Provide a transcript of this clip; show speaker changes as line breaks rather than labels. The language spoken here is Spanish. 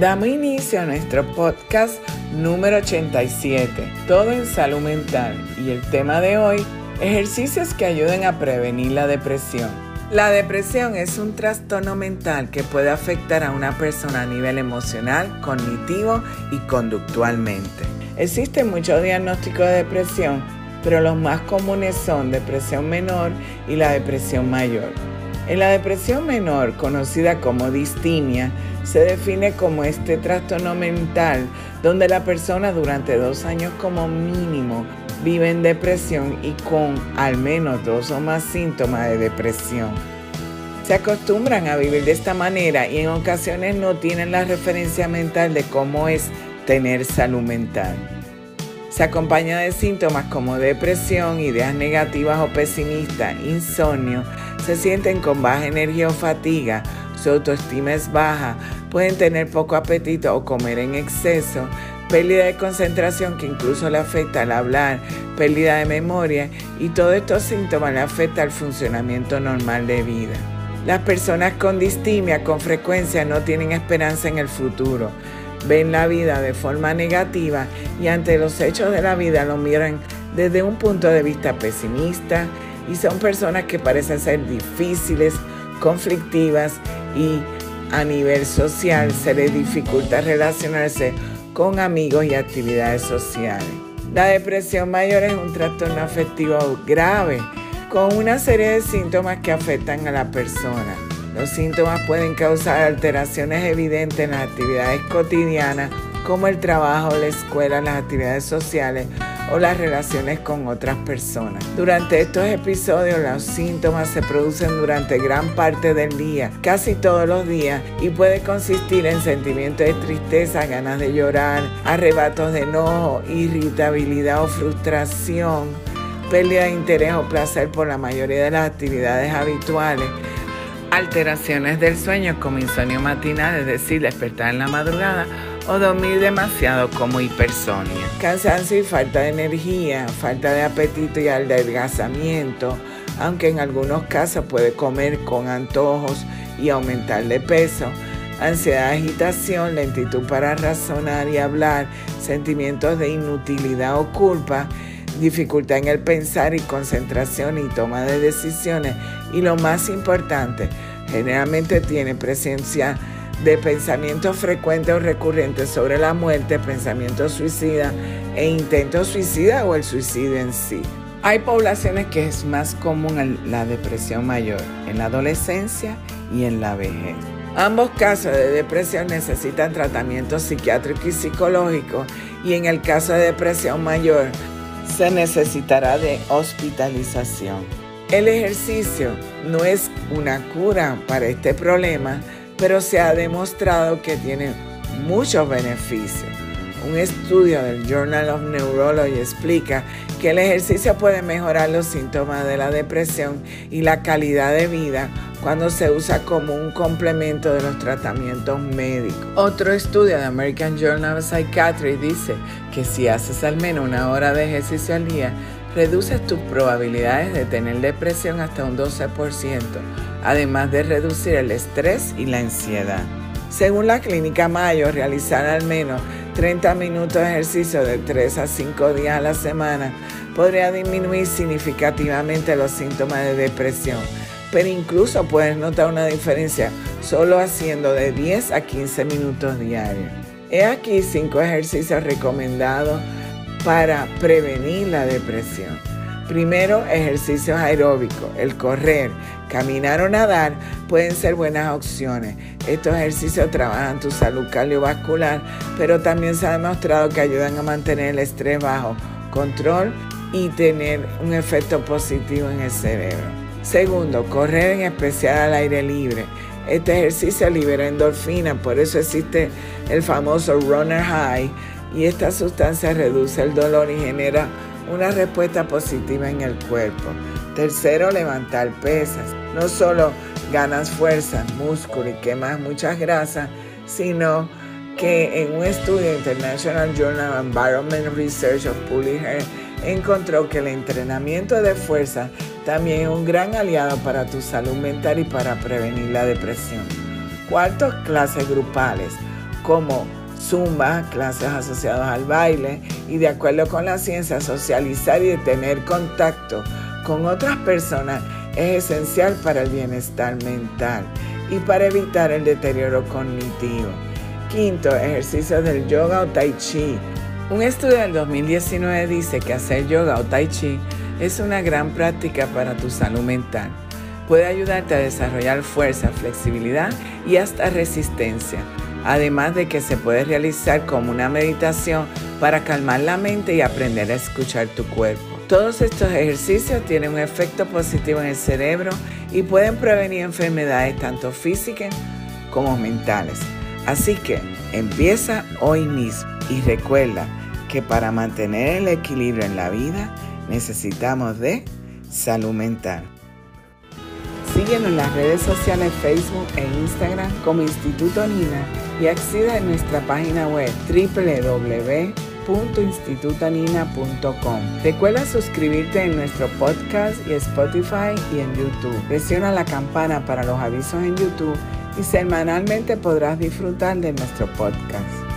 Damos inicio a nuestro podcast número 87, todo en salud mental, y el tema de hoy, ejercicios que ayuden a prevenir la depresión. La depresión es un trastorno mental que puede afectar a una persona a nivel emocional, cognitivo y conductualmente. Existen muchos diagnósticos de depresión, pero los más comunes son depresión menor y la depresión mayor. En la depresión menor, conocida como distimia, se define como este trastorno mental donde la persona durante dos años como mínimo vive en depresión y con al menos dos o más síntomas de depresión. Se acostumbran a vivir de esta manera y en ocasiones no tienen la referencia mental de cómo es tener salud mental. Se acompaña de síntomas como depresión, ideas negativas o pesimistas, insomnio, se sienten con baja energía o fatiga, su autoestima es baja, pueden tener poco apetito o comer en exceso, pérdida de concentración que incluso le afecta al hablar, pérdida de memoria y todos estos síntomas le afectan al funcionamiento normal de vida. Las personas con distimia con frecuencia no tienen esperanza en el futuro, ven la vida de forma negativa y ante los hechos de la vida lo miran desde un punto de vista pesimista y son personas que parecen ser difíciles, conflictivas y a nivel social se les dificulta relacionarse con amigos y actividades sociales. La depresión mayor es un trastorno afectivo grave con una serie de síntomas que afectan a la persona. Los síntomas pueden causar alteraciones evidentes en las actividades cotidianas como el trabajo, la escuela, las actividades sociales o las relaciones con otras personas. Durante estos episodios los síntomas se producen durante gran parte del día, casi todos los días, y puede consistir en sentimientos de tristeza, ganas de llorar, arrebatos de enojo, irritabilidad o frustración, pérdida de interés o placer por la mayoría de las actividades habituales, alteraciones del sueño como insomnio matinal, es decir, despertar en la madrugada, o dormir demasiado como hipersonia. Cansancio y falta de energía, falta de apetito y adelgazamiento, aunque en algunos casos puede comer con antojos y aumentar de peso. Ansiedad, agitación, lentitud para razonar y hablar, sentimientos de inutilidad o culpa, dificultad en el pensar y concentración y toma de decisiones. Y lo más importante, generalmente tiene presencia de pensamientos frecuentes o recurrentes sobre la muerte, pensamientos suicida e intentos suicida o el suicidio en sí. Hay poblaciones que es más común la depresión mayor, en la adolescencia y en la vejez. Ambos casos de depresión necesitan tratamiento psiquiátrico y psicológico y en el caso de depresión mayor se necesitará de hospitalización. El ejercicio no es una cura para este problema, pero se ha demostrado que tiene muchos beneficios. Un estudio del Journal of Neurology explica que el ejercicio puede mejorar los síntomas de la depresión y la calidad de vida cuando se usa como un complemento de los tratamientos médicos. Otro estudio de American Journal of Psychiatry dice que si haces al menos una hora de ejercicio al día, reduces tus probabilidades de tener depresión hasta un 12%, además de reducir el estrés y la ansiedad. Según la clínica Mayo, realizar al menos 30 minutos de ejercicio de 3 a 5 días a la semana podría disminuir significativamente los síntomas de depresión, pero incluso puedes notar una diferencia solo haciendo de 10 a 15 minutos diarios. He aquí 5 ejercicios recomendados para prevenir la depresión. Primero, ejercicios aeróbicos. El correr, caminar o nadar pueden ser buenas opciones. Estos ejercicios trabajan tu salud cardiovascular, pero también se ha demostrado que ayudan a mantener el estrés bajo control y tener un efecto positivo en el cerebro. Segundo, correr en especial al aire libre. Este ejercicio libera endorfina, por eso existe el famoso runner high y esta sustancia reduce el dolor y genera una respuesta positiva en el cuerpo. Tercero, levantar pesas. No solo ganas fuerza, músculo y quemas muchas grasas, sino que en un estudio International Journal of Environment Research of Pulliher encontró que el entrenamiento de fuerza también es un gran aliado para tu salud mental y para prevenir la depresión. Cuarto, clases grupales. como zumba, clases asociadas al baile y de acuerdo con la ciencia, socializar y tener contacto con otras personas es esencial para el bienestar mental y para evitar el deterioro cognitivo. Quinto, ejercicio del yoga o tai chi. Un estudio del 2019 dice que hacer yoga o tai chi es una gran práctica para tu salud mental. Puede ayudarte a desarrollar fuerza, flexibilidad y hasta resistencia además de que se puede realizar como una meditación para calmar la mente y aprender a escuchar tu cuerpo. Todos estos ejercicios tienen un efecto positivo en el cerebro y pueden prevenir enfermedades tanto físicas como mentales. Así que empieza hoy mismo y recuerda que para mantener el equilibrio en la vida necesitamos de salud mental. Síguenos en las redes sociales Facebook e Instagram como Instituto Nina y accede a nuestra página web www.institutanina.com. Recuerda suscribirte en nuestro podcast y Spotify y en YouTube. Presiona la campana para los avisos en YouTube y semanalmente podrás disfrutar de nuestro podcast.